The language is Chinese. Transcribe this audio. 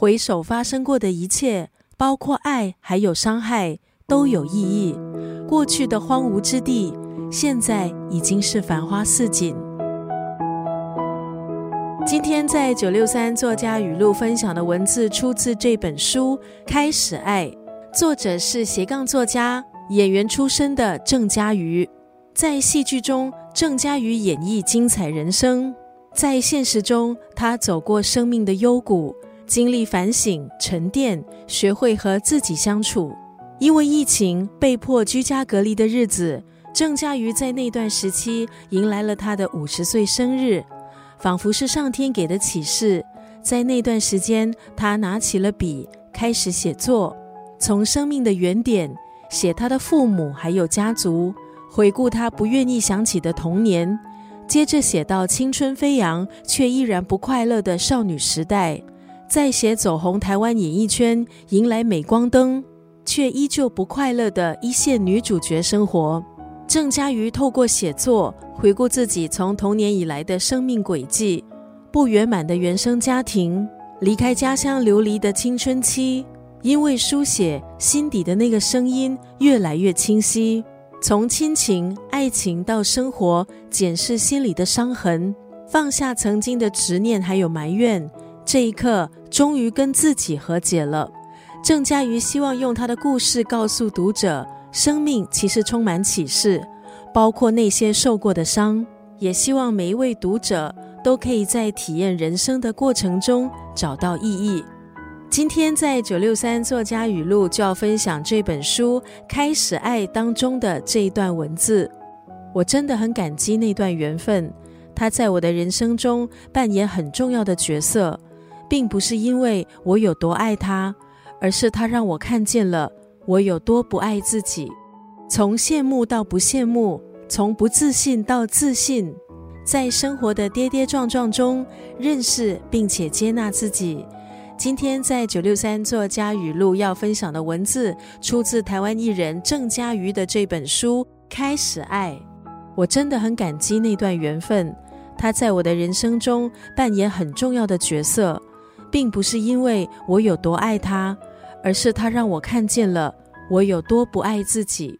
回首发生过的一切，包括爱还有伤害，都有意义。过去的荒芜之地，现在已经是繁花似锦。今天在九六三作家语录分享的文字，出自这本书《开始爱》，作者是斜杠作家、演员出身的郑嘉瑜。在戏剧中，郑嘉瑜演绎精彩人生；在现实中，他走过生命的幽谷，经历反省、沉淀，学会和自己相处。因为疫情被迫居家隔离的日子，郑嘉瑜在那段时期迎来了他的五十岁生日。仿佛是上天给的启示，在那段时间，他拿起了笔，开始写作，从生命的原点写他的父母还有家族，回顾他不愿意想起的童年，接着写到青春飞扬却依然不快乐的少女时代，再写走红台湾演艺圈，迎来镁光灯，却依旧不快乐的一线女主角生活。郑嘉瑜透过写作回顾自己从童年以来的生命轨迹，不圆满的原生家庭，离开家乡流离的青春期，因为书写心底的那个声音越来越清晰。从亲情、爱情到生活，检视心里的伤痕，放下曾经的执念还有埋怨，这一刻终于跟自己和解了。郑嘉瑜希望用他的故事告诉读者。生命其实充满启示，包括那些受过的伤。也希望每一位读者都可以在体验人生的过程中找到意义。今天在九六三作家语录就要分享这本书《开始爱》当中的这一段文字。我真的很感激那段缘分，它在我的人生中扮演很重要的角色，并不是因为我有多爱他，而是他让我看见了。我有多不爱自己？从羡慕到不羡慕，从不自信到自信，在生活的跌跌撞撞中认识并且接纳自己。今天在九六三作家语录要分享的文字，出自台湾艺人郑嘉瑜的这本书《开始爱》。我真的很感激那段缘分，他在我的人生中扮演很重要的角色，并不是因为我有多爱他。而是他让我看见了我有多不爱自己。